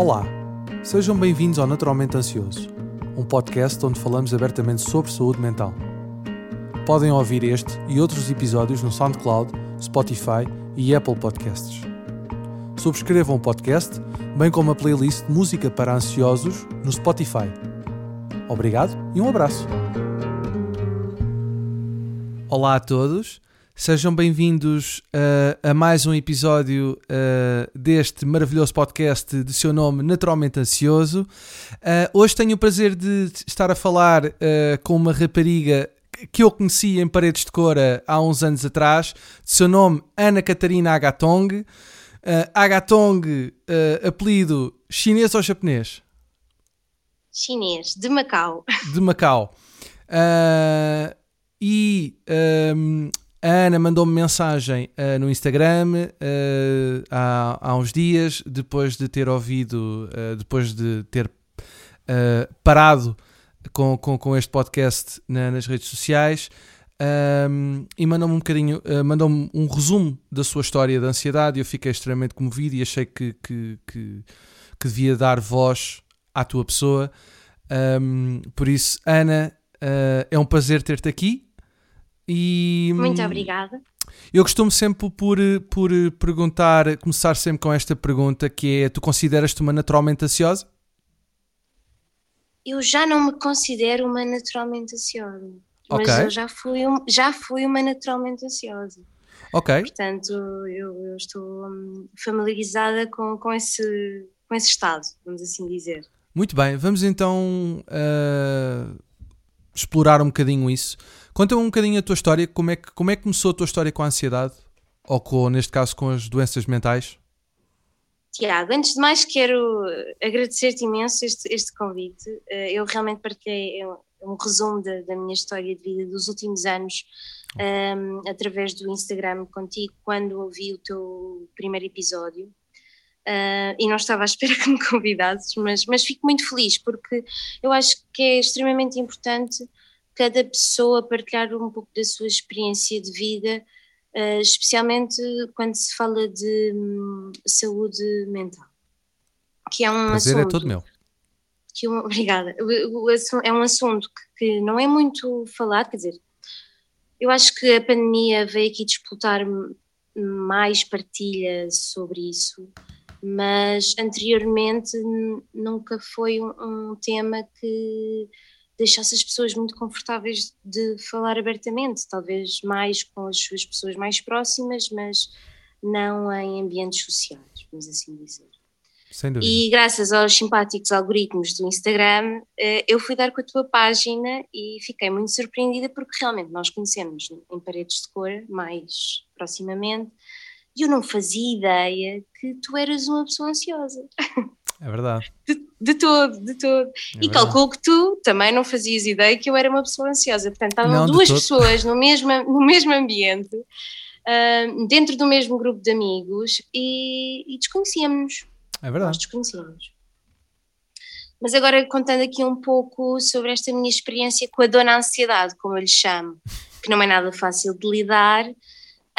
Olá, sejam bem-vindos ao Naturalmente Ansioso, um podcast onde falamos abertamente sobre saúde mental. Podem ouvir este e outros episódios no SoundCloud, Spotify e Apple Podcasts. Subscrevam o podcast, bem como a playlist de música para ansiosos no Spotify. Obrigado e um abraço. Olá a todos. Sejam bem-vindos uh, a mais um episódio uh, deste maravilhoso podcast de seu nome Naturalmente Ansioso. Uh, hoje tenho o prazer de estar a falar com uma rapariga que eu conheci em Paredes de Cora há uns anos atrás, de seu nome Ana Catarina Agatong. Agatong, apelido chinês ou japonês? Chinês, de Macau. De Macau. e um, a Ana mandou-me mensagem uh, no Instagram uh, há, há uns dias, depois de ter ouvido, uh, depois de ter parado com, com, com, este podcast na, nas redes sociais. Um, e mandou-me um bocadinho, mandou-me um resumo da sua história de ansiedade. Eu fiquei extremamente comovido e achei que, que, que, que devia dar voz à tua pessoa. Um, por isso, Ana, é um prazer ter-te aqui e, Muito obrigada. Eu costumo sempre por, por perguntar, começar sempre com esta pergunta que é: tu consideras-te uma naturalmente ansiosa? Eu já não me considero uma naturalmente ansiosa. Okay. Mas eu já fui, já fui uma naturalmente ansiosa. Ok. Portanto, eu, eu estou hum, familiarizada com, com, esse, com esse estado, vamos assim dizer. Muito bem, vamos então uh, explorar um bocadinho isso. Conta-me um bocadinho a tua história, como é, que, como é que começou a tua história com a ansiedade? Ou com, neste caso, com as doenças mentais? Tiago, antes de mais quero agradecer-te imenso este, este convite. Eh, eu realmente partilhei um resumo da, da minha história de vida dos últimos anos um, ehm, através do Instagram contigo quando ouvi o teu primeiro episódio. Uh, e não estava à espera que me convidasses, mas, mas fico muito feliz porque eu acho que é extremamente importante cada pessoa partilhar um pouco da sua experiência de vida, uh, especialmente quando se fala de um, saúde mental. Que é um Prazer é assunto, é todo meu. Que obrigada. O, o, é um assunto que, que, não é muito falado, quer dizer, eu acho que a pandemia veio aqui disputar mais partilha sobre isso, mas anteriormente nunca foi um, um tema que deixasse as pessoas muito confortáveis de falar abertamente, talvez mais com as suas pessoas mais próximas, mas não em ambientes sociais, vamos assim dizer. Sem dúvida. E graças aos simpáticos algoritmos do Instagram, eh, eu fui dar com a tua página e fiquei muito surpreendida porque realmente nós conhecemos em paredes de cor mais proximamente e eu não fazia ideia que tu eras uma pessoa ansiosa. É verdade. De, de todo, de todo. É e verdade. calculo que tu também não fazias ideia que eu era uma pessoa ansiosa. Portanto, estavam não, duas pessoas no mesmo, no mesmo ambiente, uh, dentro do mesmo grupo de amigos e, e desconhecíamos-nos. É verdade. Nós desconhecíamos. Mas agora contando aqui um pouco sobre esta minha experiência com a dona ansiedade, como eu lhe chamo, que não é nada fácil de lidar,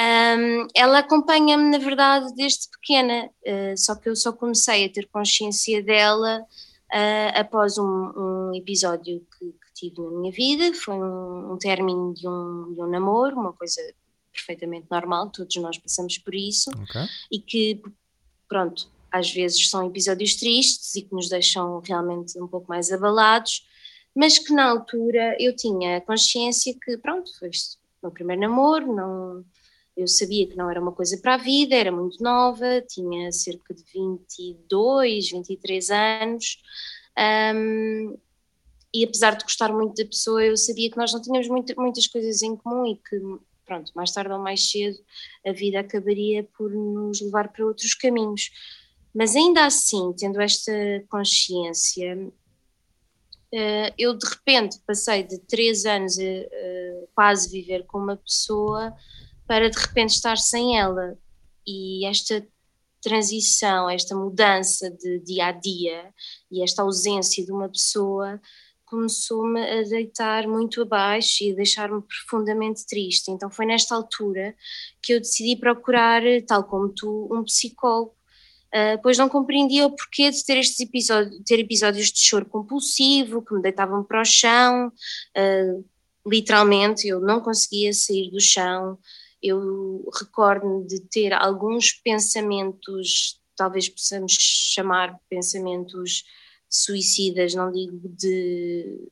um, ela acompanha-me, na verdade, desde pequena, uh, só que eu só comecei a ter consciência dela uh, após um, um episódio que, que, tive na minha vida. Foi um, um término de um, de um namoro, uma coisa perfeitamente normal, todos nós passamos por isso, okay. e que, pronto, às vezes são episódios tristes e que nos deixam realmente um pouco mais abalados, mas que na altura eu tinha consciência que, pronto, foi o meu primeiro namoro, não eu sabia que não era uma coisa para a vida, era muito nova, tinha cerca de 22, 23 anos, um, e apesar de gostar muito da pessoa, eu sabia que nós não tínhamos muito, muitas coisas em comum e que, pronto, mais tarde ou mais cedo a vida acabaria por nos levar para outros caminhos. Mas ainda assim, tendo esta consciência, uh, eu de repente passei de três anos a quase viver com uma pessoa para de repente estar sem ela. E esta transição, esta mudança de dia a dia e esta ausência de uma pessoa começou-me a deitar muito abaixo e a deixar-me profundamente triste. Então foi nesta altura que eu decidi procurar, tal como tu, um psicólogo. Uh, pois não compreendia o porquê de ter estes episódios, ter episódios de choro compulsivo, que me deitavam para o chão, uh, literalmente eu não conseguia sair do chão, eu recordo-me de ter alguns pensamentos, talvez possamos chamar pensamentos suicidas, não digo de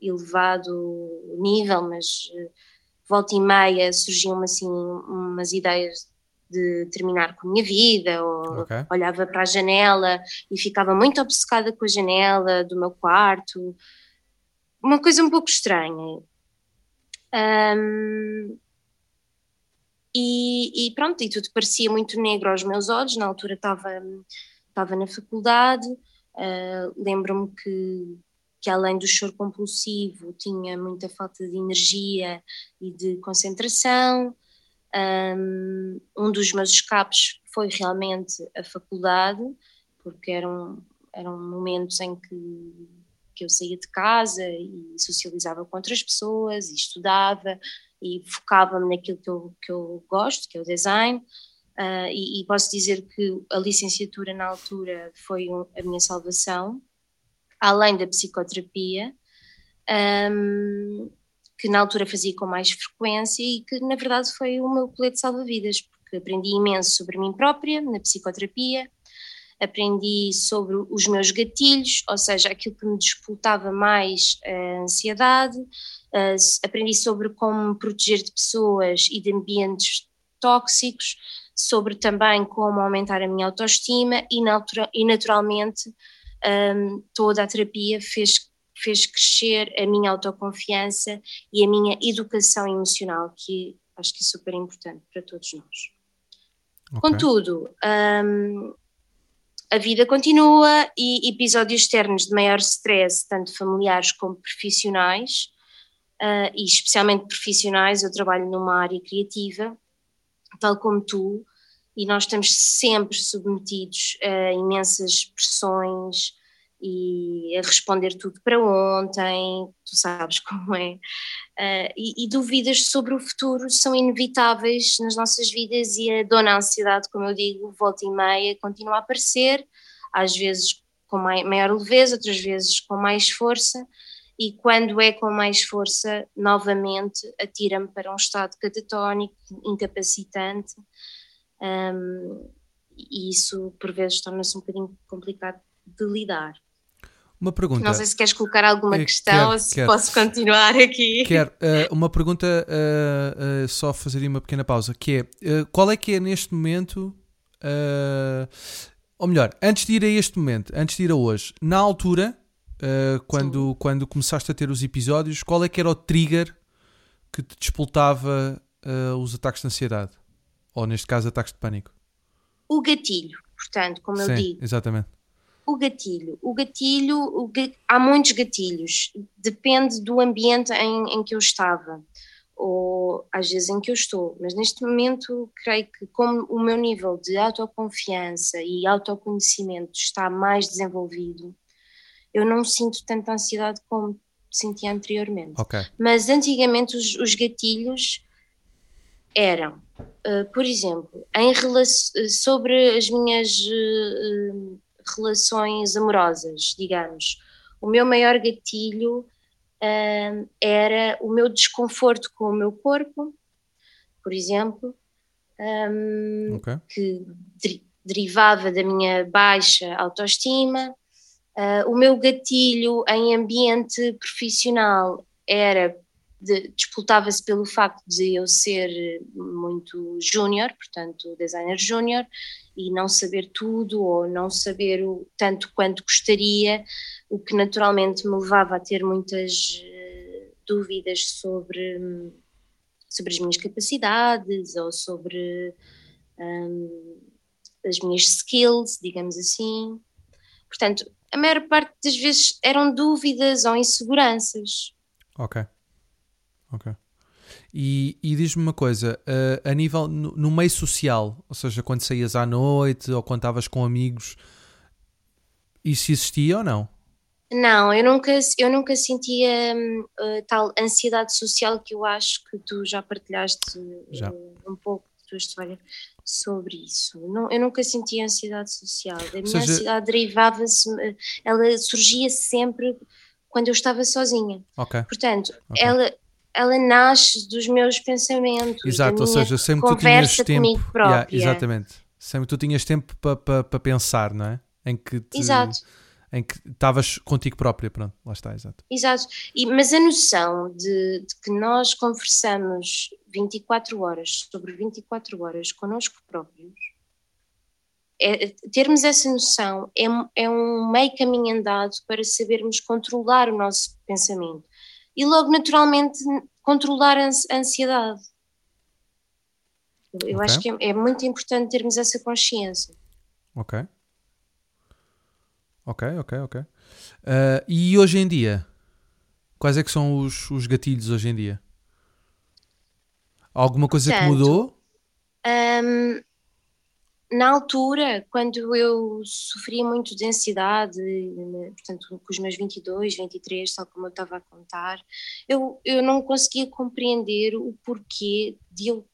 elevado nível, mas eh, volta e meia surgiam assim umas ideias de terminar com a minha vida, ou okay. olhava para a janela e ficava muito obcecada com a janela do meu quarto, uma coisa um pouco estranha. Um, e, e, pronto, e tudo parecia muito negro aos meus olhos, na altura estava, estava na faculdade, uh, lembro-me que, que além do choro compulsivo tinha muita falta de energia e de concentração, um, um dos meus escapes foi realmente a faculdade, porque eram, eram momentos em que, que eu saía de casa e socializava com outras pessoas e estudava e focava-me naquilo que eu, que eu gosto, que é o design. Uh, e, e, posso dizer que a licenciatura na altura foi um, a minha salvação, além da psicoterapia. Um, que na altura fazia com mais frequência e que na verdade foi o meu colete salva-vidas, porque aprendi imenso sobre mim própria na psicoterapia, aprendi sobre os meus gatilhos, ou seja, aquilo que me disputava mais a ansiedade, aprendi sobre como me proteger de pessoas e de ambientes tóxicos, sobre também como aumentar a minha autoestima e, e naturalmente um, toda a terapia fez fez crescer a minha autoconfiança e a minha educação emocional, que acho que é super importante para todos nós. Okay. Contudo, um, a vida continua e episódios externos de maior stress, tanto familiares como profissionais, uh, e especialmente profissionais, eu trabalho numa área criativa, tal como tu, e nós estamos sempre submetidos a imensas pressões, e a responder tudo para ontem, tu sabes como é, uh, e, e, dúvidas sobre o futuro são inevitáveis nas nossas vidas e a dona ansiedade, como eu digo, volta e meia, continua a aparecer, às vezes com maior leveza, outras vezes com mais força, e quando é com mais força, novamente atira-me para um estado catatónico, incapacitante, um, e isso por vezes torna-se um bocadinho complicado de lidar. Uma pergunta. Não sei se queres colocar alguma é, questão quero, ou se quero. posso continuar aqui. Quero. Uh, uma pergunta, uh, uh, só fazer uma pequena pausa, que é, qual é que é neste momento, ou melhor, antes de ir a este momento, antes de ir a hoje, na altura, quando, quando começaste a ter os episódios, qual é que era o trigger que te despoltava os ataques de ansiedade? Ou neste caso, ataques de pânico? O gatilho, portanto, como Sim, eu digo. Exatamente o gatilho. O gatilho, o, há muitos gatilhos, depende do ambiente em, em que eu estava, ou às vezes em que eu estou, mas neste momento creio que, como o meu nível de autoconfiança e autoconhecimento está mais desenvolvido, eu não sinto tanta ansiedade como sentia anteriormente. Okay. Mas antigamente os, os gatilhos eram, uh, por exemplo, em relação, sobre as minhas. Uh, relações amorosas, digamos. O meu maior gatilho uh, era o meu desconforto com o meu corpo, por exemplo, um, okay. que derivava da minha baixa autoestima. Uh, o meu gatilho em ambiente profissional era disputava-se pelo facto de eu ser muito júnior, portanto designer júnior, e não saber tudo ou não saber o tanto quanto gostaria, o que naturalmente me levava a ter muitas uh, dúvidas sobre, sobre as minhas capacidades ou sobre um, as minhas skills, digamos assim. Portanto, a maior parte das vezes eram dúvidas ou inseguranças. Ok. Ok. E, e diz-me uma coisa, uh, a nível no, no, meio social, ou seja, quando saías à noite ou quando estavas com amigos, isso existia ou não? Não, eu nunca, eu nunca sentia uh, tal ansiedade social que eu acho que tu já partilhaste já. Uh, um pouco tua história sobre isso. Não, eu nunca senti ansiedade social. A minha seja- ansiedade derivava-se, ela surgia sempre quando eu estava sozinha. Ok. Portanto, Ok. ela, ela nasce dos meus pensamentos. Exato, da ou minha seja, sempre tu tinhas tempo. comigo Yeah, exatamente. Sempre tu tinhas tempo para pa, pa pensar, não é? Em que te- Exato. em que estavas contigo própria, pronto, lá está, exato. Exato, e, mas a noção de, de que nós conversamos 24 horas sobre 24 horas connosco próprios, é- termos essa noção é, é um meio caminho andado para sabermos controlar o nosso pensamento e logo naturalmente controlar a ans- a ansiedade. Eu, eu Ok. acho que é, é muito importante termos essa consciência. Ok. Ok, ok, ok. Ah, e hoje em dia, quais é que são os, os gatilhos hoje em dia? Alguma coisa que Portanto, mudou? Hum, na altura, quando eu sofria muito de ansiedade, né, portanto, com os meus 22, 23, tal como eu estava a contar, eu, eu não conseguia compreender o porquê de eu,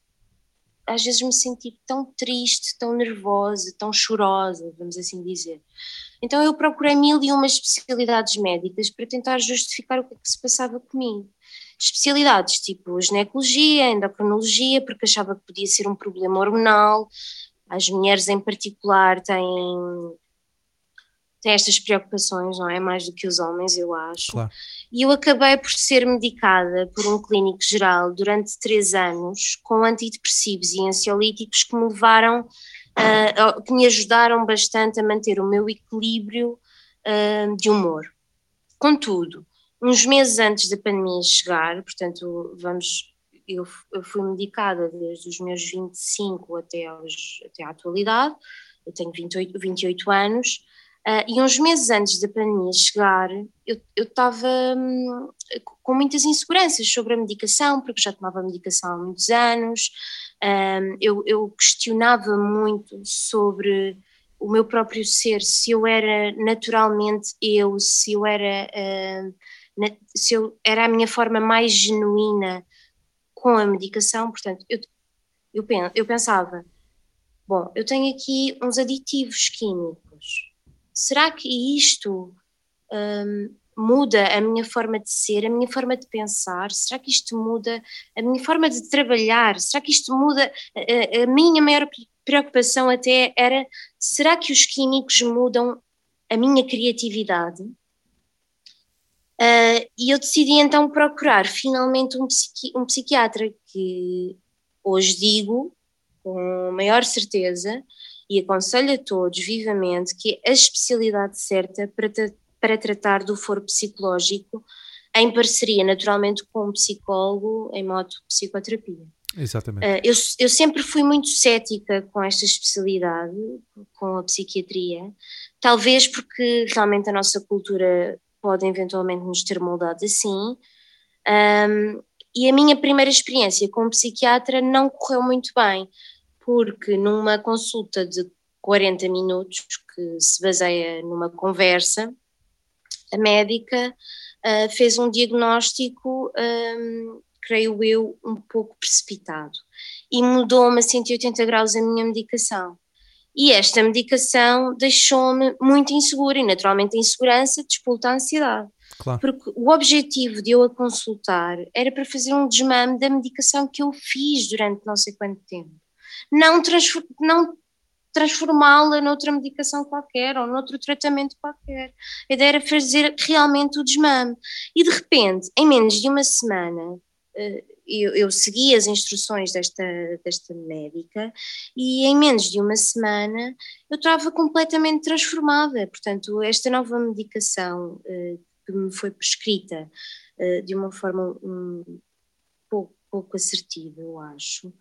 às vezes, me sentir tão triste, tão nervosa, tão chorosa, vamos assim dizer. Então, eu procurei mil e uma especialidades médicas para tentar justificar o que é que se passava comigo especialidades tipo ginecologia, endocrinologia, porque achava que podia ser um problema hormonal. As mulheres em particular têm, têm estas preocupações, não é? Mais do que os homens, eu acho. Claro. E eu acabei por ser medicada por um clínico geral durante três anos com antidepressivos e ansiolíticos que me levaram, ah, que me ajudaram bastante a manter o meu equilíbrio ah, de humor. Contudo, uns meses antes da pandemia chegar, portanto, vamos, eu, eu fui medicada desde os meus 25 até, aos, até à atualidade, eu tenho 28, 28 anos, uh, e uns meses antes da pandemia chegar, eu estava hum, com muitas inseguranças sobre a medicação, porque já tomava medicação há muitos anos, um, eu, eu questionava muito sobre o meu próprio ser, se eu era naturalmente eu, se eu era... Uh, se eu, era a minha forma mais genuína com a medicação, portanto, eu, eu, eu pensava, bom, eu tenho aqui uns aditivos químicos, será que isto um, muda a minha forma de ser, a minha forma de pensar? Será que isto muda a minha forma de trabalhar? Será que isto muda a, a minha maior preocupação até era, será que os químicos mudam a minha criatividade? Uh, e eu decidi então procurar finalmente um, psiqui um, psiquiatra que hoje digo com maior certeza e aconselho a todos vivamente que é a especialidade certa para, para tratar do foro psicológico em parceria naturalmente com um psicólogo em modo psicoterapia. Exatamente. Uh, eu, eu sempre fui muito cética com esta especialidade, com a psiquiatria, talvez porque realmente a nossa cultura pode eventualmente nos ter moldado assim. Um, e a minha primeira experiência com um psiquiatra não correu muito bem, porque numa consulta de 40 minutos, que se baseia numa conversa, a médica uh, fez um diagnóstico, um, creio eu, um pouco precipitado e mudou-me a 180 graus a minha medicação. E esta medicação deixou-me muito insegura, e naturalmente a insegurança despolta a ansiedade. Claro. Porque o objetivo de eu a consultar era para fazer um desmame da medicação que eu fiz durante não sei quanto tempo. Não, transfor não transformá-la noutra medicação qualquer ou noutro tratamento qualquer. A ideia era fazer realmente o desmame. E de repente, em menos de uma semana, eu, eu segui as instruções desta, desta médica e em menos de uma semana eu estava completamente transformada. Portanto, esta nova medicação uh, que me foi prescrita uh, de uma forma um, pouco, pouco assertiva, eu acho,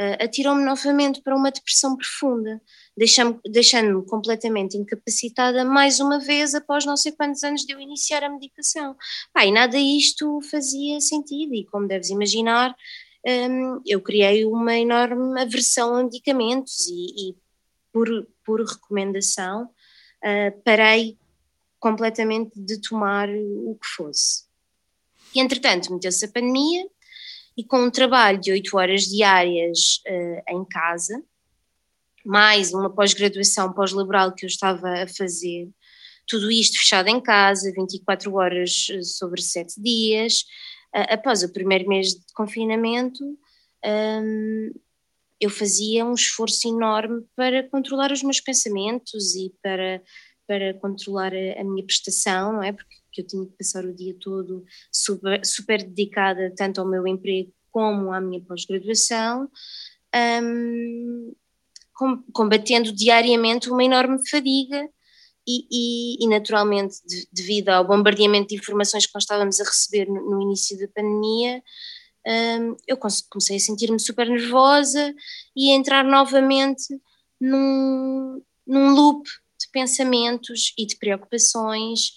uh, atirou-me novamente para uma depressão profunda, deixando-me deixando completamente incapacitada mais uma vez após não sei quantos anos de eu iniciar a medicação. Pá, e nada isto fazia sentido, e como deves imaginar, um, eu criei uma enorme aversão a medicamentos e, e por, por recomendação, uh, parei completamente de tomar o que fosse. E entretanto, meteu-se a pandemia e com um trabalho de 8 horas diárias uh, em casa, mais uma pós-graduação pós-laboral que eu estava a fazer, tudo isto fechado em casa, 24 horas eh, sobre 7 dias. Uh, após o primeiro mês de confinamento, um, eu fazia um esforço enorme para controlar os meus pensamentos e para, para controlar a, a minha prestação, não é? Porque eu tinha que passar o dia todo super, super dedicada tanto ao meu emprego como à minha pós-graduação. Um, combatendo diariamente uma enorme fadiga e, e, e naturalmente, de, devido ao bombardeamento de informações que nós estávamos a receber no, no início da pandemia, um, eu comecei a sentir-me super nervosa e a entrar novamente num, num loop pensamentos e de preocupações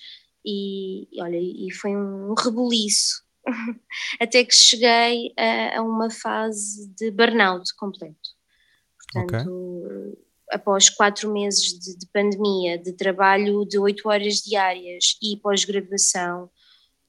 e, olha, e foi um rebuliço até que cheguei a, a uma fase de burnout completo. Portanto, okay. após quatro meses de, de, pandemia, de trabalho de oito horas diárias e pós-graduação,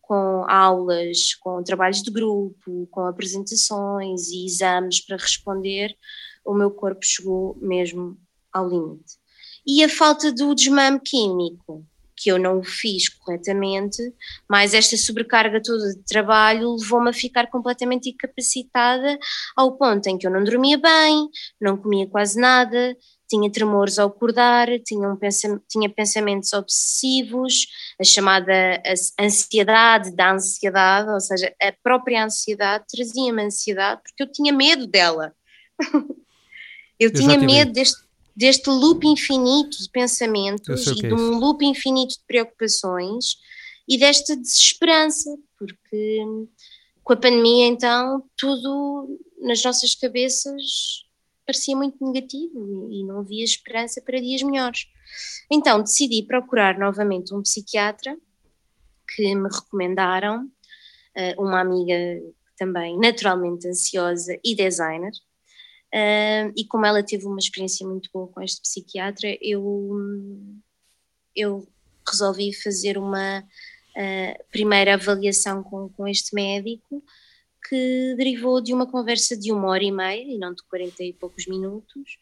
com aulas, com trabalhos de grupo, com apresentações e exames para responder, o meu corpo chegou mesmo ao limite. E a falta do desmame químico, que eu não o fiz corretamente, mas esta sobrecarga toda de trabalho levou-me a ficar completamente incapacitada ao ponto em que eu não dormia bem, não comia quase nada, tinha tremores ao acordar, tinha, um tinha pensamentos obsessivos, a chamada ansiedade da ansiedade, ou seja, a própria ansiedade trazia-me ansiedade porque eu tinha medo dela. eu, eu tinha medo deste deste loop infinito de pensamentos e de é um loop infinito de preocupações e desta desesperança, porque com a pandemia então tudo nas nossas cabeças parecia muito negativo e não havia esperança para dias melhores. Então decidi procurar novamente um psiquiatra que me recomendaram, eh, uma amiga também naturalmente ansiosa e designer, E como ela teve uma experiência muito boa com este psiquiatra, eu, eu resolvi fazer uma uh, primeira avaliação com, com este médico, que derivou de uma conversa de uma hora e meia, e não de 40 e poucos minutos,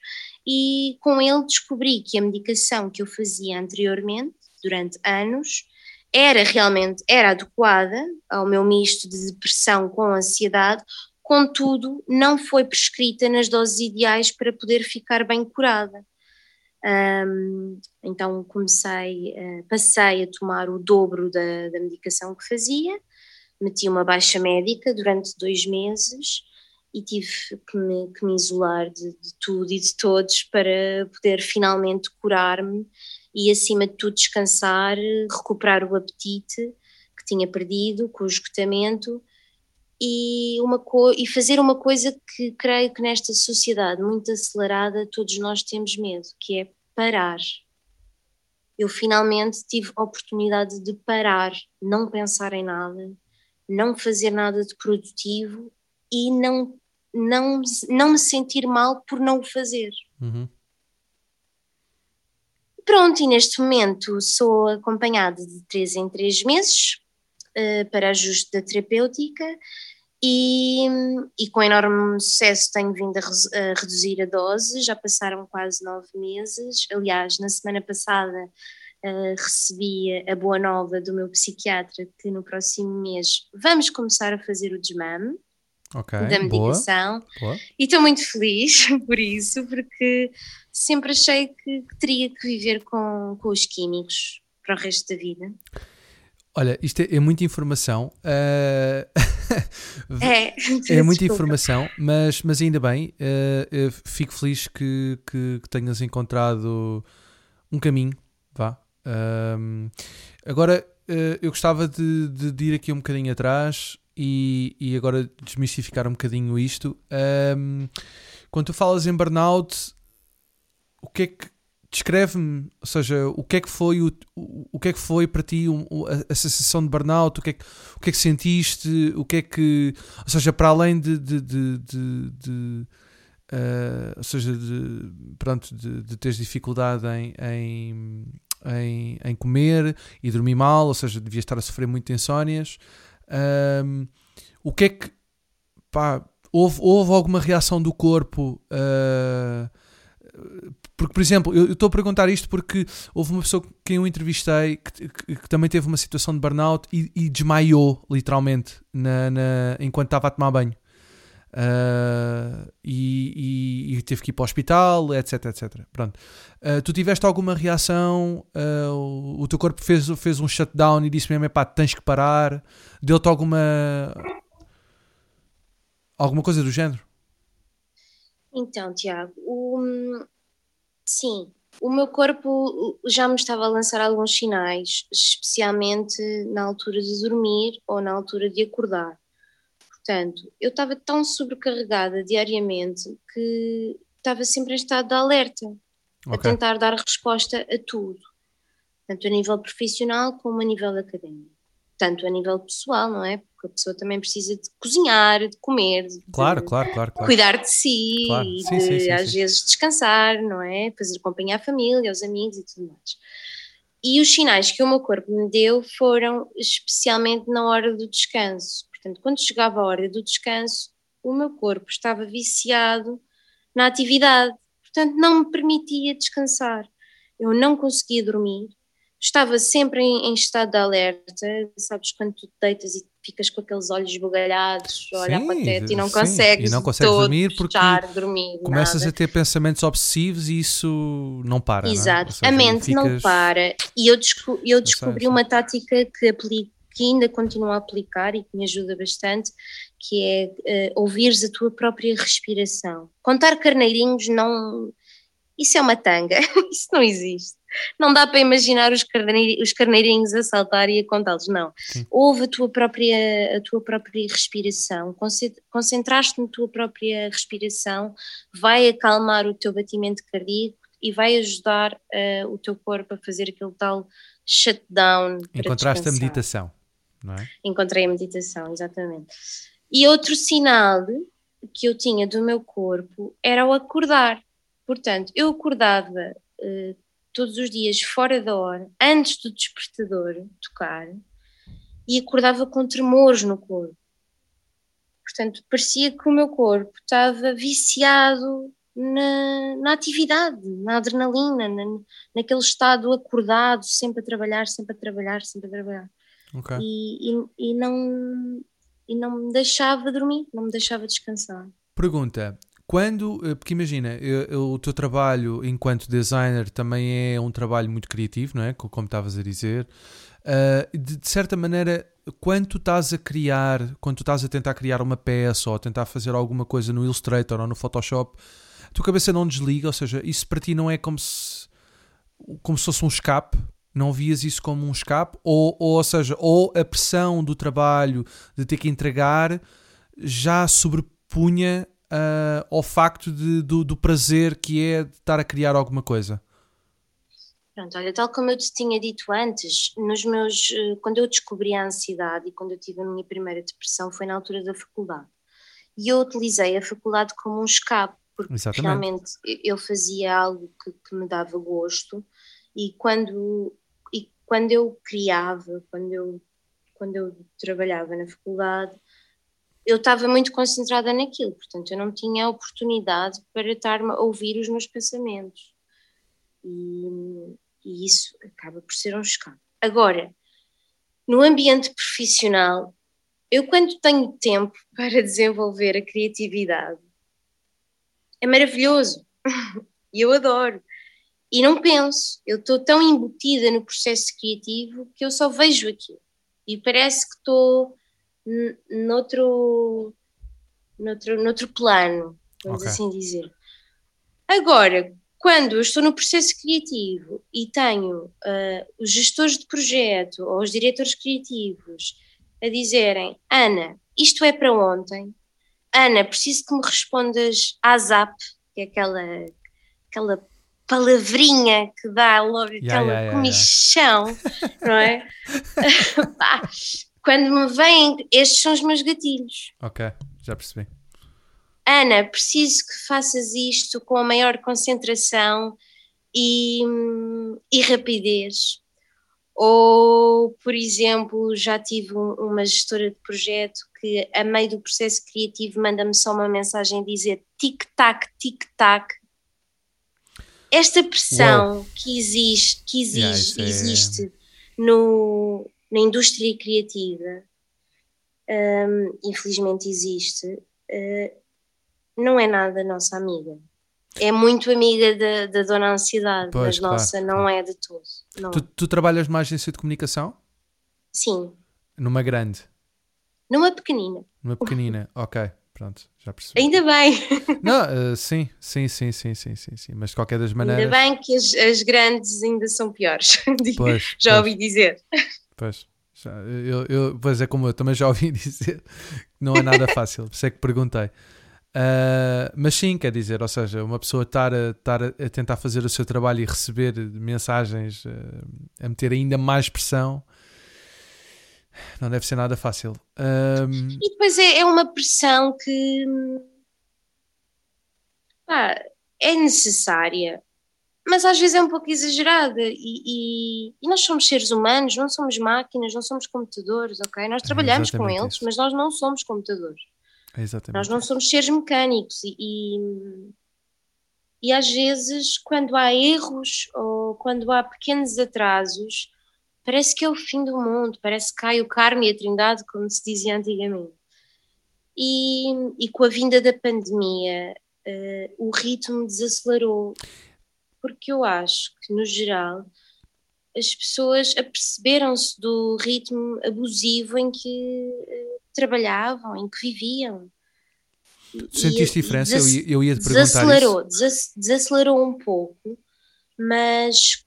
e com ele descobri que a medicação que eu fazia anteriormente, durante anos, era realmente era adequada ao meu misto de depressão com ansiedade, contudo, não foi prescrita nas doses ideais para poder ficar bem curada. Um, então comecei, uh, passei a tomar o dobro da, da, medicação que fazia, meti uma baixa médica durante dois meses e tive que me, que me isolar de, de, tudo e de todos para poder finalmente curar-me e acima de tudo descansar, recuperar o apetite que tinha perdido com o esgotamento e, uma e fazer uma coisa que creio que nesta sociedade muito acelerada todos nós temos medo, que é parar. Eu finalmente tive a oportunidade de parar, não pensar em nada, não fazer nada de produtivo e não, não, não me sentir mal por não o fazer. Uhum. Pronto, e neste momento sou acompanhada de três em três meses uh, para ajuste da terapêutica e, e, com enorme sucesso tenho vindo a, a, reduzir a dose, já passaram quase nove meses. Aliás, na semana passada uh, recebi a boa nova do meu psiquiatra que no próximo mês vamos começar a fazer o desmame okay, da medicação. Boa, boa. E estou muito feliz por isso, porque sempre achei que, que teria que viver com, com os químicos para o resto da vida. Olha, isto é, é muita informação. Uh... é, é muita informação, mas, mas ainda bem. Uh, fico feliz que, que, que, tenhas encontrado um caminho. Vá. Agora, uh, eu gostava de, de, de, ir aqui um bocadinho atrás e, e agora desmistificar um bocadinho isto. Quando tu falas em burnout, o que é que descreve-me, ou seja, o que é que foi o, o, que é que foi para ti a, a, sensação de burnout, o que, é que, o que é que sentiste, o que é que, ou seja, para além de, de, de, de, de uh, ou seja, de, pronto, de, de teres dificuldade em, em, em, em, comer e dormir mal, ou seja, devias estar a sofrer muito insónias, uh, o que é que pá, houve, houve alguma reação do corpo? Uh, porque, por exemplo, eu estou a perguntar isto porque houve uma pessoa que eu entrevistei que, que, que também teve uma situação de burnout e, e desmaiou, literalmente, na, na, enquanto estava a tomar banho. Uh, e, e, e, teve que ir para o hospital, etc, etc. Pronto. Uh, tu tiveste alguma reação? Uh, o, o, teu corpo fez, fez um shutdown e disse mesmo, pá, tens que parar? Deu-te alguma... Alguma coisa do género? Então, Tiago, o, sim, o meu corpo já me estava a lançar alguns sinais, especialmente na altura de dormir ou na altura de acordar. Portanto, eu estava tão sobrecarregada diariamente que estava sempre em estado de alerta, okay. a tentar dar resposta a tudo, tanto a nível profissional como a nível académico tanto a nível pessoal, não é? Porque a pessoa também precisa de cozinhar, de comer, de claro, claro, claro, claro. cuidar de si, claro. sim, de sim, sim, às vezes descansar, não é? Fazer companhia à família, aos amigos e tudo mais. E os sinais que o meu corpo me deu foram especialmente na hora do descanso. Portanto, quando chegava a hora do descanso, o meu corpo estava viciado na atividade, portanto, não me permitia descansar. Eu não conseguia dormir, estava sempre em, em, estado de alerta, sabes, quando tu deitas e ficas com aqueles olhos esbugalhados, a olhar para o teto e não sim. consegues, e não consegues dormir porque dormir, começas nada. a ter pensamentos obsessivos e isso não para. Exato, não é? a mente ficas... não para. E eu, desco eu descobri sei, uma tática que aplico que ainda continuo a aplicar e que me ajuda bastante, que é uh, ouvires a tua própria respiração. Contar carneirinhos não. Isso é uma tanga, isso não existe. Não dá para imaginar os, carneirinhos, os carneirinhos a saltar e a contá-los, não. Sim. Ouve a tua própria, a tua própria respiração, concentraste na tua própria respiração, vai acalmar o teu batimento cardíaco e vai ajudar uh, o teu corpo a fazer aquele tal shutdown. Encontraste a meditação, não é? Encontrei a meditação, exatamente. E outro sinal que eu tinha do meu corpo era o acordar. Portanto, eu acordava uh, todos os dias fora da hora, antes do despertador tocar, e acordava com tremores no corpo. Portanto, parecia que o meu corpo estava viciado na, na atividade, na adrenalina, na, naquele estado acordado, sempre a trabalhar, sempre a trabalhar, sempre a trabalhar. Okay. E, e, e, não, e não me deixava dormir, não me deixava descansar. Pergunta: quando, eh, porque imagina, eu, eu, o teu trabalho enquanto designer também é um trabalho muito criativo, não é? Como estavas a dizer. Uh, de, de, certa maneira, quando tu estás a criar, quando tu estás a tentar criar uma peça ou a tentar fazer alguma coisa no Illustrator ou no Photoshop, a tua cabeça não desliga, ou seja, isso para ti não é como se, como se fosse um escape, não vias isso como um escape, ou, ou, ou seja, ou a pressão do trabalho de ter que entregar já sobrepunha uh, ao facto de, do, do, prazer que é de estar a criar alguma coisa? Pronto, olha, tal como eu te tinha dito antes, nos meus, eh, quando eu descobri a ansiedade e quando eu tive a minha primeira depressão foi na altura da faculdade. E eu utilizei a faculdade como um escape, porque Exatamente. realmente eu fazia algo que, que me dava gosto e quando, e quando eu criava, quando eu, quando eu trabalhava na faculdade, eu estava muito concentrada naquilo, portanto eu não tinha oportunidade para estar a ouvir os meus pensamentos. E, e isso acaba por ser um escape. Agora, no ambiente profissional, eu quando tenho tempo para desenvolver a criatividade, é maravilhoso e eu adoro. E não penso, eu estou tão embutida no processo criativo que eu só vejo aquilo. E parece que estou noutro, noutro, noutro plano, vamos okay. assim dizer. Agora, quando eu estou no processo criativo e tenho uh, os gestores de projeto ou os diretores criativos a dizerem: Ana, isto é para ontem, Ana, preciso que me respondas à ZAP, que é aquela, aquela palavrinha que dá logo yeah, aquela yeah, comichão, yeah, não é? quando me vêm, estes são os meus gatilhos. Ok, já percebi. Ana, preciso que faças isto com a maior concentração e, e rapidez. Ou, por exemplo, já tive uma gestora de projeto que a meio do processo criativo manda-me só uma mensagem dizer tic-tac, tic-tac. Esta pressão Uou. que existe, que exige, yeah, é existe é... no, na indústria criativa, um, infelizmente existe, uh, não é nada nossa amiga. É muito amiga da, da dona ansiedade, pois, mas claro, nossa, não claro. é de todo. Tu, tu, trabalhas numa agência de comunicação? Sim. Numa grande? Numa pequenina. Numa pequenina, ok. Pronto, já percebi. Ainda bem. Não, uh, sim, sim, sim, sim, sim, sim, sim, mas de qualquer das maneiras. Ainda bem que as, as grandes ainda são piores. Pois, já pois. ouvi dizer. Pois, já, eu, eu, pois é como eu também já ouvi dizer. Não é nada fácil, por isso é que perguntei. Uh, mas sim, quer dizer, ou seja, uma pessoa estar a, estar a tentar fazer o seu trabalho e receber mensagens, uh, a meter ainda mais pressão, não deve ser nada fácil. E depois é, é, uma pressão que pá, é necessária, mas às vezes é um pouco exagerada. E, e, e, nós somos seres humanos, não somos máquinas, não somos computadores, ok? Nós trabalhamos é com eles, isso. mas nós não somos computadores. É exatamente. Nós não somos seres mecânicos e, e, e, às vezes quando há erros ou quando há pequenos atrasos, parece que é o fim do mundo, parece que cai o carme e a trindade, como se dizia antigamente. E, e com a vinda da pandemia, uh, o ritmo desacelerou, porque eu acho que, no geral, as pessoas aperceberam-se do ritmo abusivo em que uh, trabalhavam, em que viviam. Sentiste e, diferença? Des eu, eu ia te perguntar desacelerou, isso. desacelerou um pouco, mas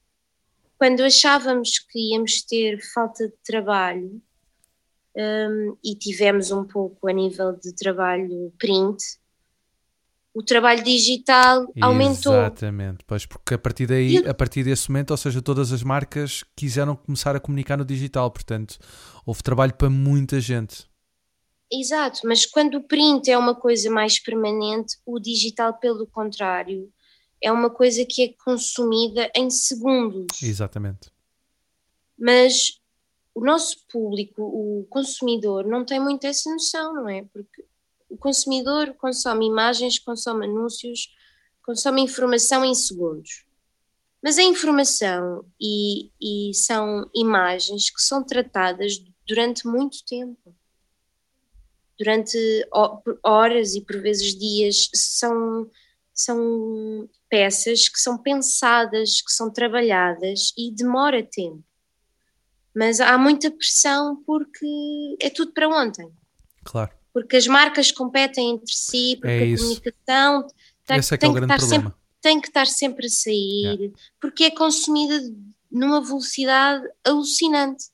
quando achávamos que íamos ter falta de trabalho um, e tivemos um pouco a nível de trabalho print, o trabalho digital aumentou. Exatamente, pois porque a partir daí, a partir desse momento, ou seja, todas as marcas quiseram começar a comunicar no digital, portanto, houve trabalho para muita gente. Exato, mas quando o print é uma coisa mais permanente, o digital, pelo contrário, é uma coisa que é consumida em segundos. Exatamente. Mas o nosso público, o consumidor, não tem muito essa noção, não é? Porque o consumidor consome imagens, consome anúncios, consome informação em segundos. Mas a informação e, e são imagens que são tratadas durante muito tempo. Durante horas e por vezes dias, são, são peças que são pensadas, que são trabalhadas e demora tempo. Mas há muita pressão porque é tudo para ontem. Claro. Porque as marcas competem entre si, porque é a comunicação tem, Esse é que, é o grande problema. Sempre, tem que estar sempre a sair, yeah. porque é consumida numa velocidade alucinante.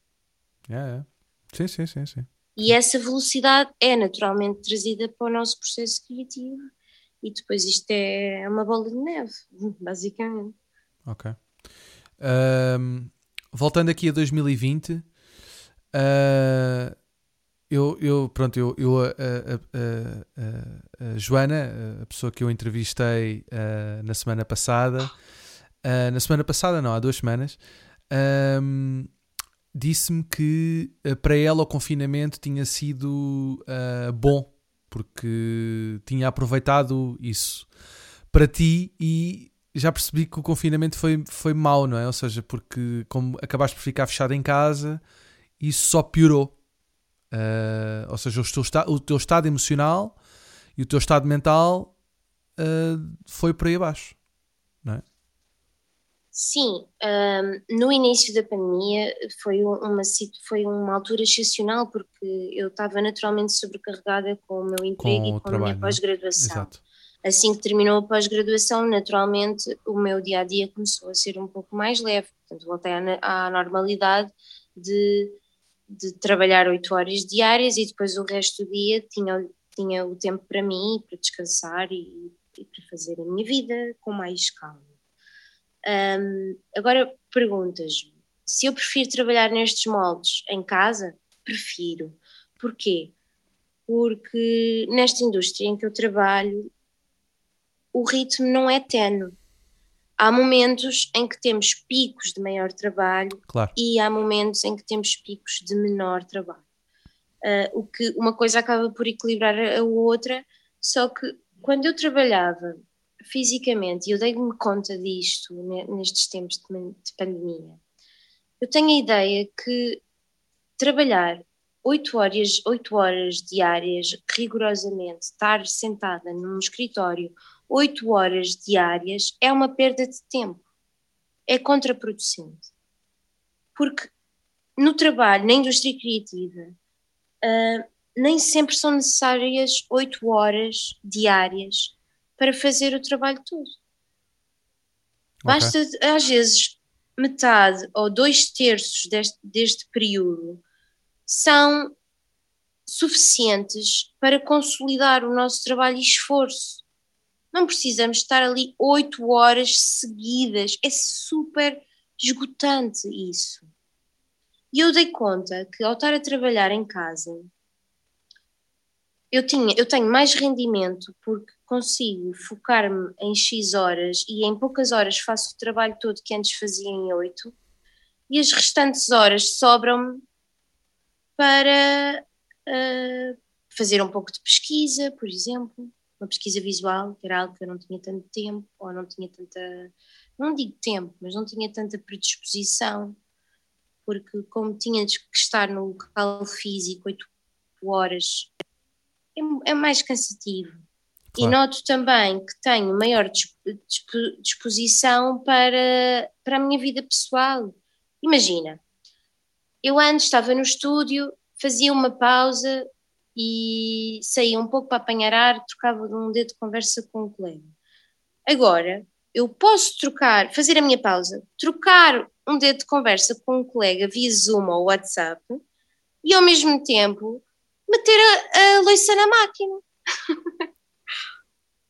Yeah, yeah. Sim, sim, sim, sim. E essa velocidade é naturalmente trazida para o nosso processo criativo e depois isto é uma bola de neve, basicamente. Ok. Um, voltando aqui a 2020, uh, eu, eu, pronto, eu, eu a, a, a, a, Joana, a pessoa que eu entrevistei uh, na semana passada, uh, na semana passada, não, há duas semanas, um, disse-me que para ela o confinamento tinha sido bom porque tinha aproveitado isso para ti e já percebi que o confinamento foi, foi mau, não é? Ou seja, porque como acabaste por ficar fechado em casa, isso só piorou. Uh, ou seja, o teu, o teu, estado emocional e o teu estado mental uh, foi por aí abaixo, não é? Sim, um, no início da pandemia foi uma, foi uma altura excepcional porque eu estava naturalmente sobrecarregada com o meu emprego com e com trabalho, a minha é? pós-graduação. Assim que terminou a pós-graduação, naturalmente o meu dia a dia começou a ser um pouco mais leve, portanto voltei à, à normalidade de, de trabalhar oito horas diárias e depois o resto do dia tinha, tinha o tempo para mim, para descansar e, e para fazer a minha vida com mais calma. Um, agora perguntas se eu prefiro trabalhar nestes moldes em casa, prefiro. Porquê? Porque nesta indústria em que eu trabalho, o ritmo não é tenue. Há momentos em que temos picos de maior trabalho claro. e há momentos em que temos picos de menor trabalho. uh, o que uma coisa acaba por equilibrar a outra, só que quando eu trabalhava fisicamente, e eu dei-me conta disto nestes tempos de pandemia, eu tenho a ideia que trabalhar oito horas, oito horas diárias, rigorosamente, estar sentada num escritório oito horas diárias, é uma perda de tempo. É contraproducente. Porque no trabalho, na indústria criativa, uh, nem sempre são necessárias oito horas diárias para fazer o trabalho todo. Okay. Basta, às vezes, metade ou dois terços deste, deste período são suficientes para consolidar o nosso trabalho e esforço. Não precisamos estar ali oito horas seguidas, é super esgotante isso. E eu dei conta que ao estar a trabalhar em casa, eu, tinha, eu tenho mais rendimento porque consigo focar-me em X horas e em poucas horas faço o trabalho todo que antes fazia em 8 e as restantes horas sobram-me para uh, fazer um pouco de pesquisa, por exemplo, uma pesquisa visual, que era algo que eu não tinha tanto tempo, ou não tinha tanta, não digo tempo, mas não tinha tanta predisposição, porque como tinha que estar no local físico 8 horas, é, é mais cansativo. Claro. E noto também que tenho maior disposição para, para a minha vida pessoal. Imagina, eu antes estava no estúdio, fazia uma pausa e saía um pouco para apanhar ar, trocava um dedo de conversa com um colega. Agora, eu posso trocar, fazer a minha pausa, trocar um dedo de conversa com um colega via Zoom ou WhatsApp e ao mesmo tempo meter a, a louça na máquina.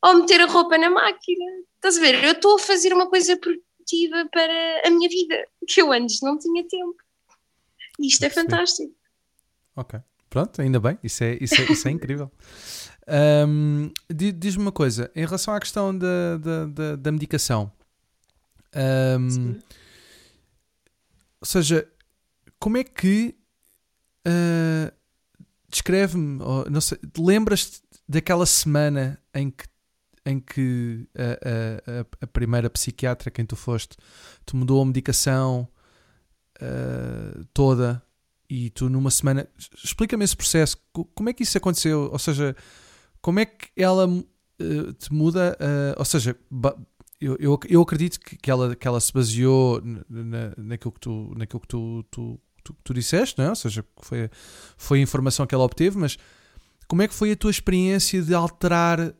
ou meter a roupa na máquina. Estás a ver? Eu estou a fazer uma coisa produtiva para a minha vida, que eu antes não tinha tempo. E isto é fantástico. Ok. Pronto, ainda bem. Isso é, isso é, isso é incrível. Um, Diz-me uma coisa, em relação à questão da, da, da, da medicação. Um, ou seja, como é que uh, descreve-me, não sei, lembras-te daquela semana em que em que a, a, a, primeira psiquiatra quem tu foste te mudou a medicação uh, toda e tu numa semana explica-me esse processo como é que isso aconteceu ou seja como é que ela uh, te muda uh, ou seja eu, eu, eu acredito que, que, ela, que ela se baseou na, naquilo que tu, naquilo que tu, tu, tu, tu disseste, não é? ou seja, foi, foi a informação que ela obteve, mas como é que foi a tua experiência de alterar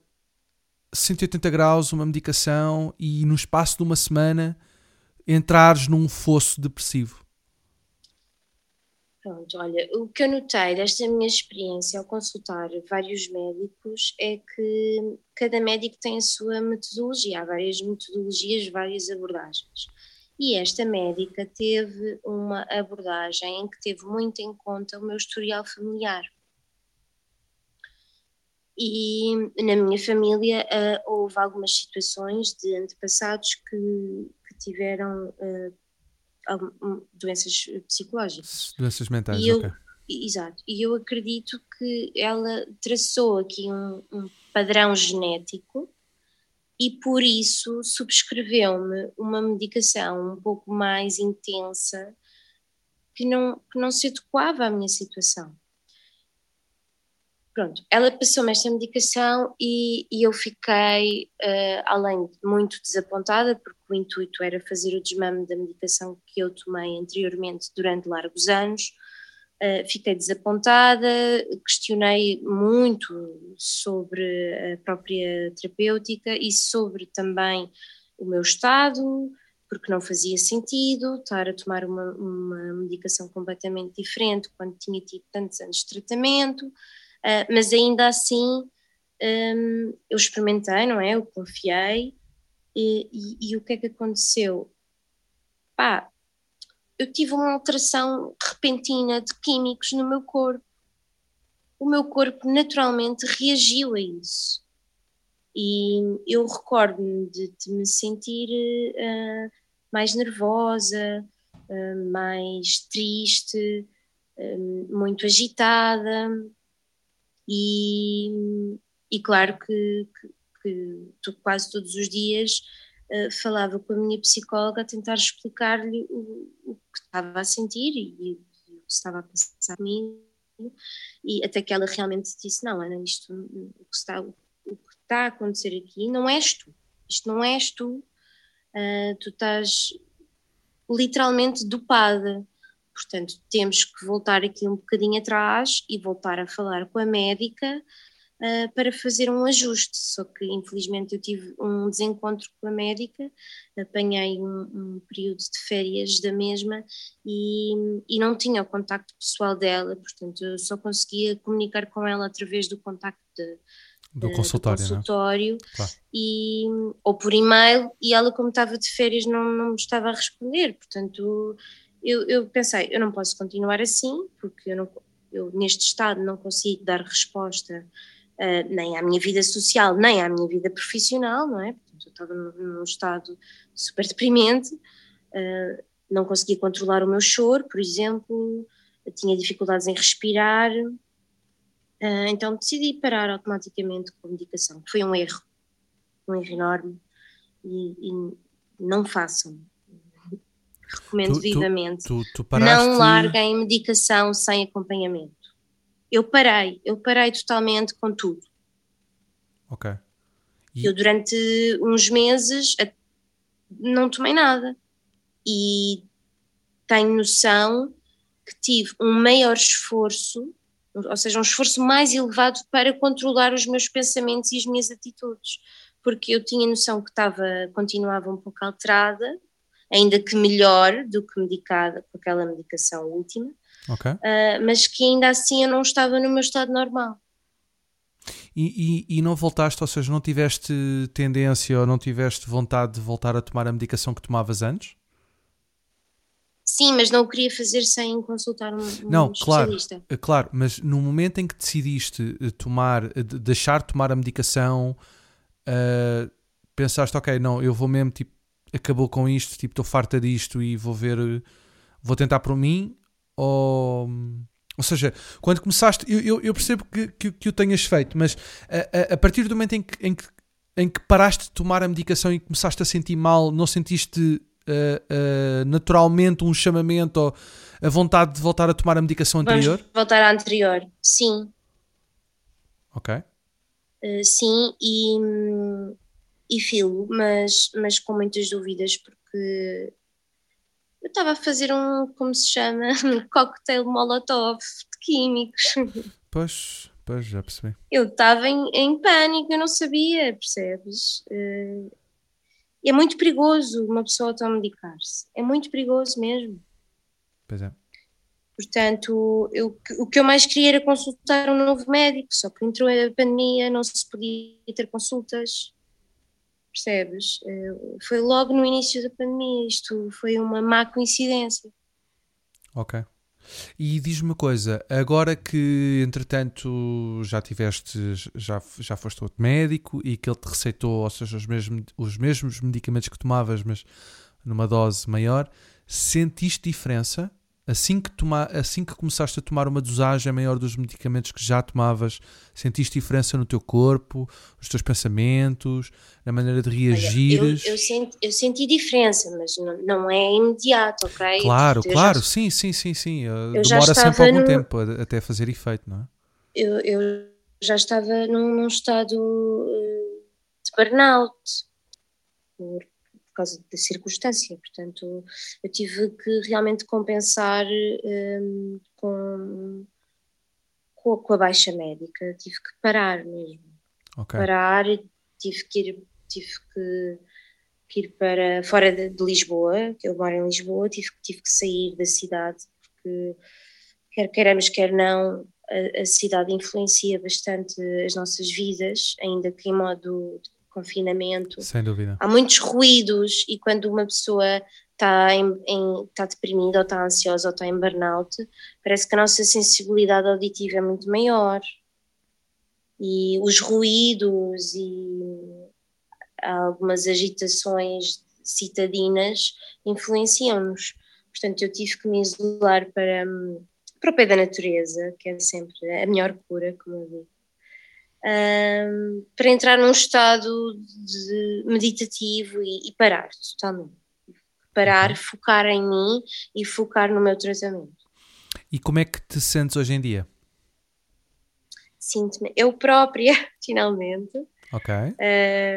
180 graus uma medicação e no espaço de uma semana entrares num fosso depressivo? Pronto, olha, o que eu notei desta minha experiência ao consultar vários médicos é que cada médico tem a sua metodologia, há várias metodologias, várias abordagens. E esta médica teve uma abordagem em que teve muito em conta o meu historial familiar. E na minha família uh, houve algumas situações de antepassados que, que tiveram uh, doenças psicológicas. Doenças mentais, e eu, ok. Exato. E eu acredito que ela traçou aqui um, um padrão genético e por isso subscreveu-me uma medicação um pouco mais intensa que não, que não se adequava à minha situação. Pronto, ela passou-me esta medicação e, e eu fiquei, uh, além de muito desapontada, porque o intuito era fazer o desmame da medicação que eu tomei anteriormente durante largos anos, uh, fiquei desapontada, questionei muito sobre a própria terapêutica e sobre também o meu estado, porque não fazia sentido estar a tomar uma, uma medicação completamente diferente quando tinha tido tantos anos de tratamento. Uh, mas ainda assim um, eu experimentei, não é? Eu confiei e, e, e, o que é que aconteceu? Pá, eu tive uma alteração repentina de químicos no meu corpo. O meu corpo naturalmente reagiu a isso. E eu recordo-me de, de, me sentir uh, mais nervosa, uh, mais triste, um, muito agitada e, e claro que, que, que quase todos os dias uh, falava com a minha psicóloga a tentar explicar-lhe o, o, que estava a sentir e, e, o que estava a passar comigo e até que ela realmente disse não Ana, isto o que está, o que está a acontecer aqui não és tu. Isto não és tu. Uh, tu estás literalmente dopada Portanto, temos que voltar aqui um bocadinho atrás e voltar a falar com a médica uh, para fazer um ajuste. Só que, infelizmente, eu tive um desencontro com a médica, apanhei um, um período de férias da mesma e, e, não tinha o contacto pessoal dela, portanto, eu só conseguia comunicar com ela através do contacto de, do consultório, do consultório claro. e, ou por e-mail, e ela, como estava de férias, não, não me estava a responder, portanto eu, eu pensei, eu não posso continuar assim, porque eu, não, eu neste estado não consigo dar resposta uh, nem à minha vida social, nem à minha vida profissional, não é? Portanto, eu estava num, estado super deprimente, uh, não conseguia controlar o meu choro, por exemplo, tinha dificuldades em respirar, uh, então decidi parar automaticamente com a medicação. Foi um erro, um erro enorme, e, e não façam recomendo tu, vivamente. Tu, tu, paraste... Não larguem medicação sem acompanhamento. Eu parei, eu parei totalmente com tudo. Ok. E... Eu durante uns meses não tomei nada. E tenho noção que tive um maior esforço, ou seja, um esforço mais elevado para controlar os meus pensamentos e as minhas atitudes, porque eu tinha noção que estava, continuava um pouco alterada, ainda que melhor do que medicada com aquela medicação última, okay. uh, mas que ainda assim eu não estava no meu estado normal. E, e, e, não voltaste, ou seja, não tiveste tendência ou não tiveste vontade de voltar a tomar a medicação que tomavas antes? Sim, mas não o queria fazer sem consultar um, um não, especialista. Claro, claro, mas no momento em que decidiste eh, tomar, eh, deixar de tomar a medicação, uh, pensaste, ok, não, eu vou mesmo tipo acabou com isto, tipo, estou farta disto e vou ver, vou tentar por mim, ou, ou seja, quando começaste, eu, eu, eu percebo que, que, que, o tenhas feito, mas a, a, a, partir do momento em que, em, que, em que paraste de tomar a medicação e começaste a sentir mal, não sentiste uh, uh, naturalmente um chamamento ou a vontade de voltar a tomar a medicação anterior? Vamos voltar à anterior, sim. Ok. Uh, sim, e, e filo, mas, mas com muitas dúvidas, porque eu estava a fazer um, como se chama, um cocktail molotov de químicos. Pois, pois, já percebi. Eu estava em, em pânico, eu não sabia, percebes? Uh, é muito perigoso uma pessoa automedicar-se, é muito perigoso mesmo. Pois é. Portanto, eu, o que eu mais queria era consultar um novo médico, só que entrou a pandemia, não se podia ter consultas percebes? Eh, foi logo no início da pandemia, isto foi uma má coincidência. Ok. E diz-me uma coisa, agora que entretanto já tiveste, já, já foste outro médico e que ele te receitou, ou seja, os mesmos, os mesmos medicamentos que tomavas, mas numa dose maior, sentiste diferença assim que, toma, assim que começaste a tomar uma dosagem maior dos medicamentos que já tomavas, sentiste diferença no teu corpo, nos teus pensamentos, na maneira de reagir? Eu, eu, senti, eu senti diferença, mas não, não é imediato, ok? Claro, eu claro, já, sim, sim, sim, sim. Demora sempre algum no, tempo até fazer efeito, não é? Eu, eu já estava num, num estado uh, de burnout, por causa da circunstância. Portanto, eu tive que realmente compensar um, com, com, com, a baixa médica, tive que parar mesmo. Okay. Parar, tive que ir, tive que, que ir para fora de, de, Lisboa, que eu moro em Lisboa, tive, tive que sair da cidade, porque quer queiramos, quer não, a, a cidade influencia bastante as nossas vidas, ainda que em modo confinamento. Sem dúvida. Há muitos ruídos e quando uma pessoa está, em, em, está deprimida ou está ansiosa ou está em burnout, parece que a nossa sensibilidade auditiva é muito maior. E os ruídos e algumas agitações citadinas influenciam-nos. Portanto, eu tive que me isolar para, para o pé da natureza, que é sempre a melhor cura, como eu digo. Um, para entrar num estado de meditativo e, e parar totalmente. Parar, focar em mim e focar no meu tratamento. E como é que te sentes hoje em dia? Sinto-me eu própria, finalmente. Ok.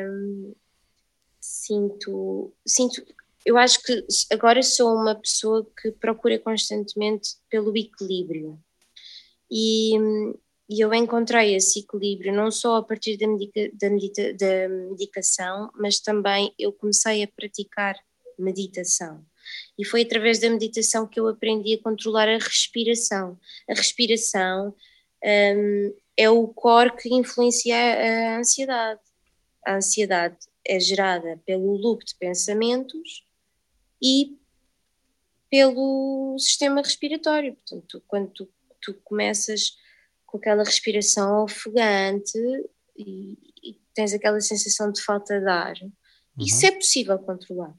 Um, sinto, sinto, eu acho que agora sou uma pessoa que procura constantemente pelo equilíbrio. E, e eu encontrei esse equilíbrio não só a partir da, medica, da, medita, da medicação, mas também eu comecei a praticar meditação. E foi através da meditação que eu aprendi a controlar a respiração. A respiração um, é o core que influencia a ansiedade. A ansiedade é gerada pelo loop de pensamentos e pelo sistema respiratório. Portanto, quando tu, tu começas com aquela respiração ofegante e, e, tens aquela sensação de falta de ar, uhum. isso é possível controlar.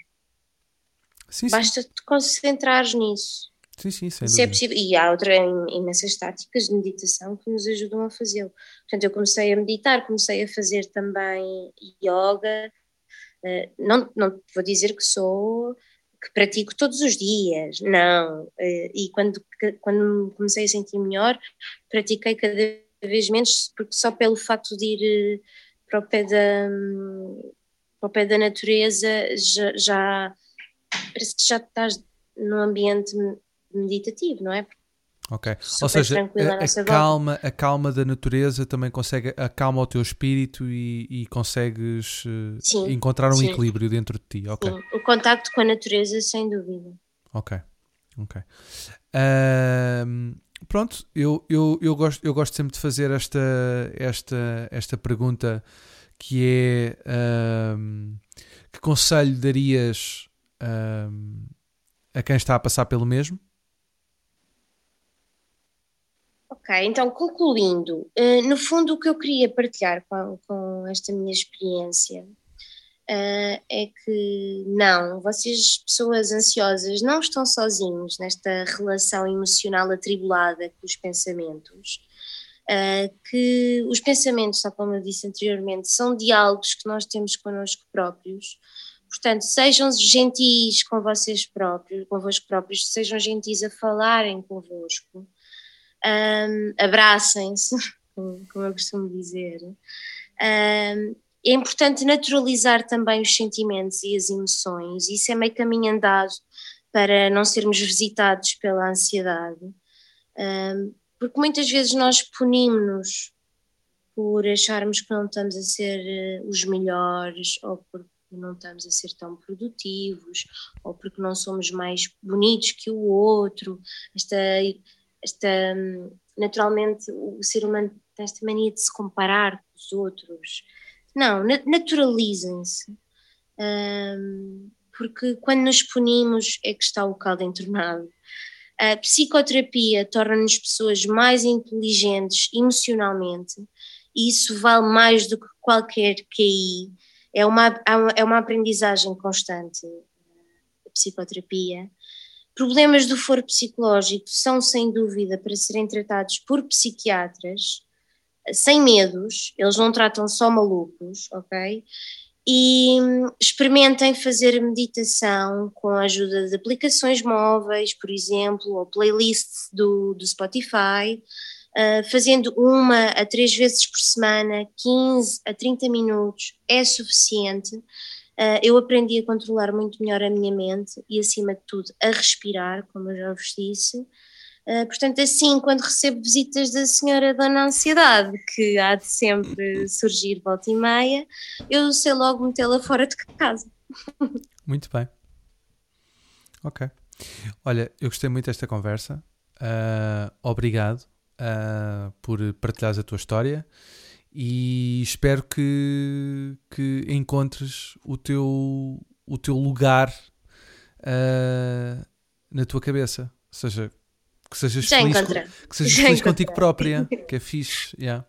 Sim, Basta sim. te concentrares nisso. Sim, sim, sem Isso é possível. E há outras imensas táticas de meditação que nos ajudam a fazê-lo. Portanto, eu comecei a meditar, comecei a fazer também yoga. Uh, não, não vou dizer que sou que pratico todos os dias, não. Uh, e quando, quando comecei a sentir melhor, pratiquei cada vez menos, porque só pelo facto de ir uh, para o pé da, um, para o pé da natureza já, já parece que já estás num ambiente meditativo, não é? Ok. Ou seja, a, a calma, a calma da natureza também consegue acalma o teu espírito e, e consegues uh, sim, encontrar um sim. equilíbrio dentro de ti. Ok. Sim. O contacto com a natureza, sem dúvida. Ok. Ok. Uh, pronto, eu, eu, eu, gosto, eu gosto sempre de fazer esta, esta, esta pergunta que é uh, que conselho darias a quem está a passar pelo mesmo? Ok, então concluindo, uh, no fundo o que eu queria partilhar com, com esta minha experiência uh, é que não, vocês, pessoas ansiosas, não estão sozinhos nesta relação emocional atribulada com os pensamentos. Uh, que os pensamentos, tal como eu disse anteriormente, são diálogos que nós temos connosco próprios. Portanto, sejam gentis com vocês próprios, convosco próprios, sejam gentis a falarem convosco um, abracem-se, como eu costumo dizer. Um, é importante naturalizar também os sentimentos e as emoções, isso é meio caminho andado para não sermos visitados pela ansiedade, um, porque muitas vezes nós punimos-nos por acharmos que não estamos a ser eh, os melhores ou porque não estamos a ser tão produtivos ou porque não somos mais bonitos que o outro, esta esta, naturalmente o ser humano tem esta mania de se comparar com os outros. Não, naturalizem-se. Um, porque quando nos punimos é que está o caldo entornado. A psicoterapia torna-nos pessoas mais inteligentes emocionalmente e isso vale mais do que qualquer QI. É uma, é uma aprendizagem constante, a psicoterapia. Problemas do foro psicológico são, sem dúvida, para serem tratados por psiquiatras, sem medos, eles não tratam só malucos, ok? E hum, experimentem fazer meditação com a ajuda de aplicações móveis, por exemplo, ou playlists do, do Spotify, uh, fazendo uma a três vezes por semana, 15 a 30 minutos, é suficiente Uh, eu aprendi a controlar muito melhor a minha mente e, acima de tudo, a respirar, como eu já vos disse. Uh, portanto, assim, quando recebo visitas da senhora Dona Ansiedade, que há de sempre surgir volta e meia, eu sei logo metê-la fora de casa. Muito bem. Ok. Olha, eu gostei muito desta conversa. Uh, obrigado por partilhares a tua história e espero que, que encontres o teu, o teu lugar uh, na tua cabeça. Ou seja, que sejas Já feliz, com, que sejas feliz contigo própria, que é fixe. Yeah.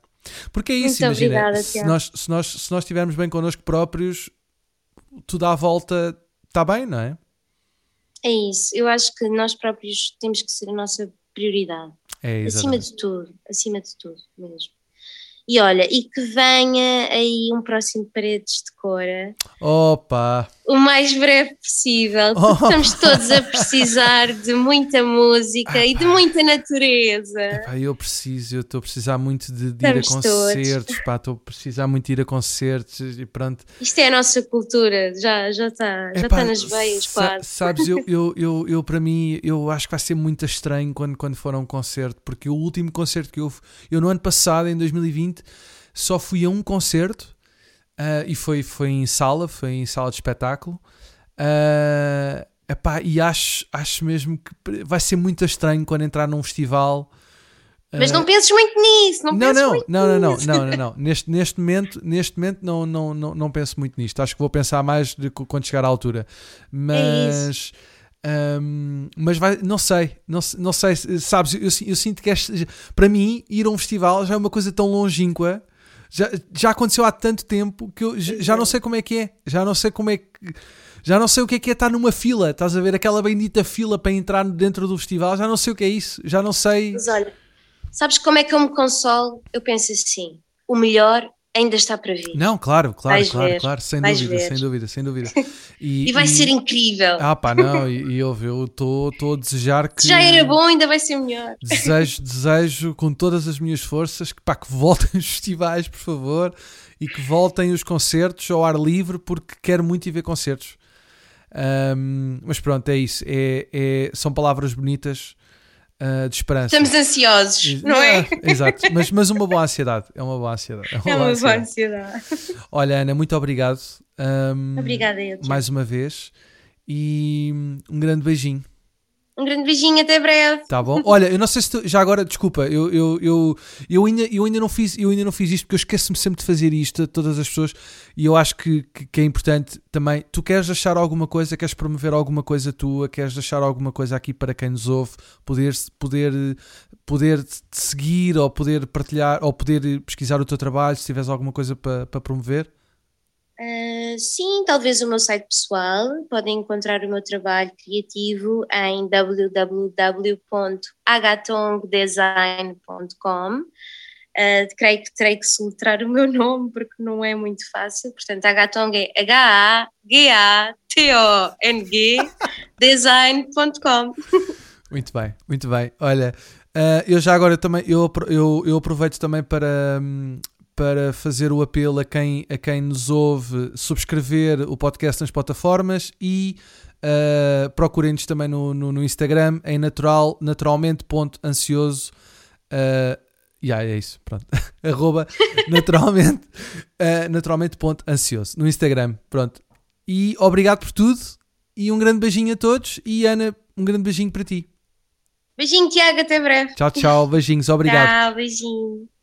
Porque é isso, Muito imagina, obrigada, se, nós, se, nós, se nós estivermos bem connosco próprios, tudo à volta está bem, não é? É isso, eu acho que nós próprios temos que ser a nossa prioridade. É, acima de tudo, acima de tudo mesmo. E olha, e que venha aí um próximo Paredes de Cora Opa! O mais breve possível, Oh. estamos todos a precisar de muita música e de muita natureza. Epá, eu preciso, eu estou a precisar muito de, de ir a concertos, pá, estou a precisar muito de ir a concertos e pronto. Isto é a nossa cultura, já já está já Epá, tá nas veias quase. Sabes, eu, eu, eu, eu para mim, eu acho que vai ser muito estranho quando, quando for a um concerto, porque o último concerto que eu eu no ano passado, em 2020, só fui a um concerto ah, e foi, foi em sala, foi em sala de espetáculo. Ah, epá, e acho, acho mesmo que vai ser muito estranho quando entrar num festival. Mas ah, não penses muito nisso, não, não, penses não, muito não, não, não, nisso. não, não, não. Neste, neste momento, neste momento não, não, não, não penso muito nisto. Acho que vou pensar mais de quando chegar à altura. Mas, hum, mas vai, não sei, não, não sei, se- sabes? Eu, si- eu sinto que este, para mim ir a um festival já é uma coisa tão longínqua. Já, já aconteceu há tanto tempo que eu já não sei como é que é. Já não sei como é que. Já não sei o que é que é estar numa fila. Estás a ver aquela bendita fila para entrar dentro do festival? Já não sei o que é isso. Já não sei. Mas olha, sabes como é que eu me consolo? Eu penso assim: o melhor ainda está para vir. Não, claro, claro, Vais claro, ver, claro, sem dúvida, ver. sem dúvida, sem dúvida. E vai ser incrível. Ah, pá, não, e, e eu eu estou a desejar que. Se já era bom, ainda vai ser melhor. Desejo, desejo com todas as minhas forças que, pá, que voltem os festivais, por favor, e que voltem os concertos ao ar livre, porque quero muito ir ver concertos. Ahm, mas pronto, é isso. É, é- são palavras bonitas ah, de esperança. Estamos ansiosos, não é? Ah, Exato, mas, mas uma boa ansiedade. É uma boa ansiedade. É uma boa ansiedade. ansiedade. Olha, Ana, muito obrigado. ahm, Obrigada, eu. mais uma vez. E um grande beijinho, Um grande beijinho, até breve. tá bom? Olha, eu não sei se tu, já agora, desculpa, eu, eu, eu, eu, ainda, eu, ainda não fiz, eu ainda não fiz isto porque eu esqueço-me sempre de fazer isto a todas as pessoas e eu acho que, que, que é importante também. Tu queres deixar alguma coisa, queres promover alguma coisa tua, queres deixar alguma coisa aqui para quem nos ouve, poder, poder, poder te seguir ou poder partilhar ou poder pesquisar o teu trabalho, se tiveres alguma coisa para, para promover? Ah, sim, talvez o meu site pessoal. Podem encontrar o meu trabalho criativo em www.agatongdesign.com. Ah, creio que terei que soletrar o meu nome porque não é muito fácil. Portanto, Agatong é H-A-G-A-T-O-N-G design.com. Muito bem, muito bem. Olha, ah, eu já agora também eu, eu, eu aproveito também para, hum, para fazer o apelo a quem, a quem nos ouve subscrever o podcast nas plataformas e ah, procurem-nos também no, no, no Instagram em natural, naturalmente.ansioso. Uh, yeah, é isso, pronto. Arroba naturalmente, uh, naturalmente.ansioso no Instagram, pronto. E obrigado por tudo e um grande beijinho a todos e Ana, um grande beijinho para ti. Beijinho, Tiago, até breve. Tchau, tchau, beijinhos, obrigado. Tchau, beijinho.